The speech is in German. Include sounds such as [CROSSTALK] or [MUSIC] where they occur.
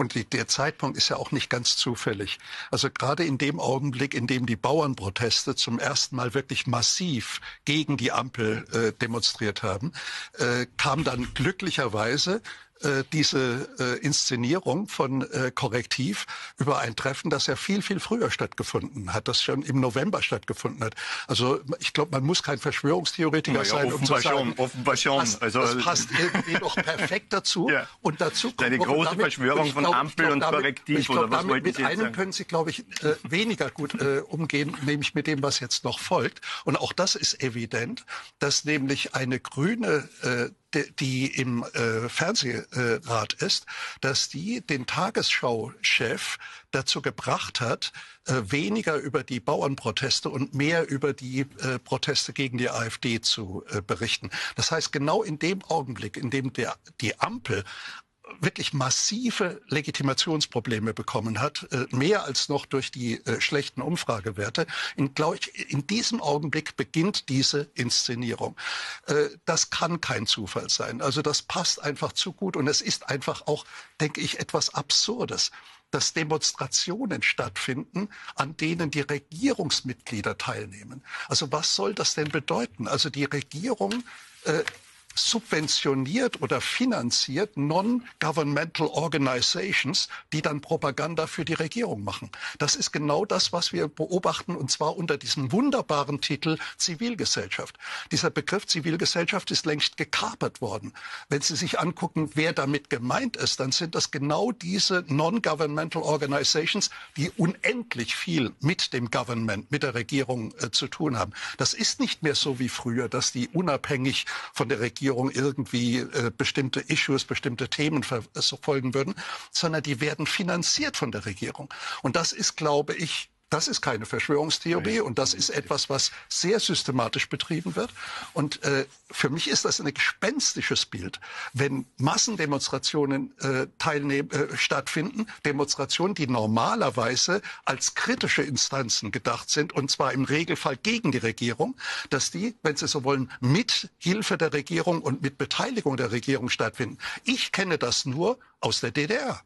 Und die, der Zeitpunkt ist ja auch nicht ganz zufällig. Also gerade in dem Augenblick, in dem die Bauernproteste zum ersten Mal wirklich massiv gegen die Ampel äh, demonstriert haben, äh, kam dann glücklicherweise äh, diese äh, Inszenierung von äh, Korrektiv über ein Treffen, das ja viel, viel früher stattgefunden hat, das schon im November stattgefunden hat. Also ich glaube, man muss kein Verschwörungstheoretiker ja, sein, um zu sagen, offenbar schon. Das, also, das passt irgendwie noch perfekt dazu. [LAUGHS] Ja. Und dazu kommt eine große damit, Verschwörung von Ampel glaub, und damit, Korrektiv. Ich glaube, damit mit einem sagen? können Sie, glaube ich, äh, weniger gut äh, umgehen, nämlich mit dem, was jetzt noch folgt. Und auch das ist evident, dass nämlich eine grüne äh, die im äh, Fernsehrat ist, dass die den Tagesschau-Chef dazu gebracht hat, äh, weniger über die Bauernproteste und mehr über die äh, Proteste gegen die AfD zu äh, berichten. Das heißt, genau in dem Augenblick, in dem der, die Ampel wirklich massive Legitimationsprobleme bekommen hat, äh, mehr als noch durch die äh, schlechten Umfragewerte. In, ich, in diesem Augenblick beginnt diese Inszenierung. Äh, das kann kein Zufall sein. Also das passt einfach zu gut und es ist einfach auch, denke ich, etwas Absurdes dass Demonstrationen stattfinden, an denen die Regierungsmitglieder teilnehmen. Also was soll das denn bedeuten? Also die Regierung äh, subventioniert oder finanziert Non-Governmental Organizations, die dann Propaganda für die Regierung machen. Das ist genau das, was wir beobachten, und zwar unter diesem wunderbaren Titel Zivilgesellschaft. Dieser Begriff Zivilgesellschaft ist längst gekapert worden. Wenn Sie sich angucken, wer damit gemeint ist, dann sind das genau diese Non-Governmental Organizations, die unendlich viel mit dem Government, mit der Regierung äh, zu tun haben. Das ist nicht mehr so wie früher, dass die unabhängig von der Regierung Regierung irgendwie äh, bestimmte Issues, bestimmte Themen verfolgen würden, sondern die werden finanziert von der Regierung. Und das ist, glaube ich, das ist keine Verschwörungstheorie und das ist etwas, was sehr systematisch betrieben wird. Und äh, für mich ist das ein gespenstisches Bild, wenn Massendemonstrationen äh, teilnehmen, äh, stattfinden, Demonstrationen, die normalerweise als kritische Instanzen gedacht sind und zwar im Regelfall gegen die Regierung, dass die, wenn Sie so wollen, mit Hilfe der Regierung und mit Beteiligung der Regierung stattfinden. Ich kenne das nur aus der DDR.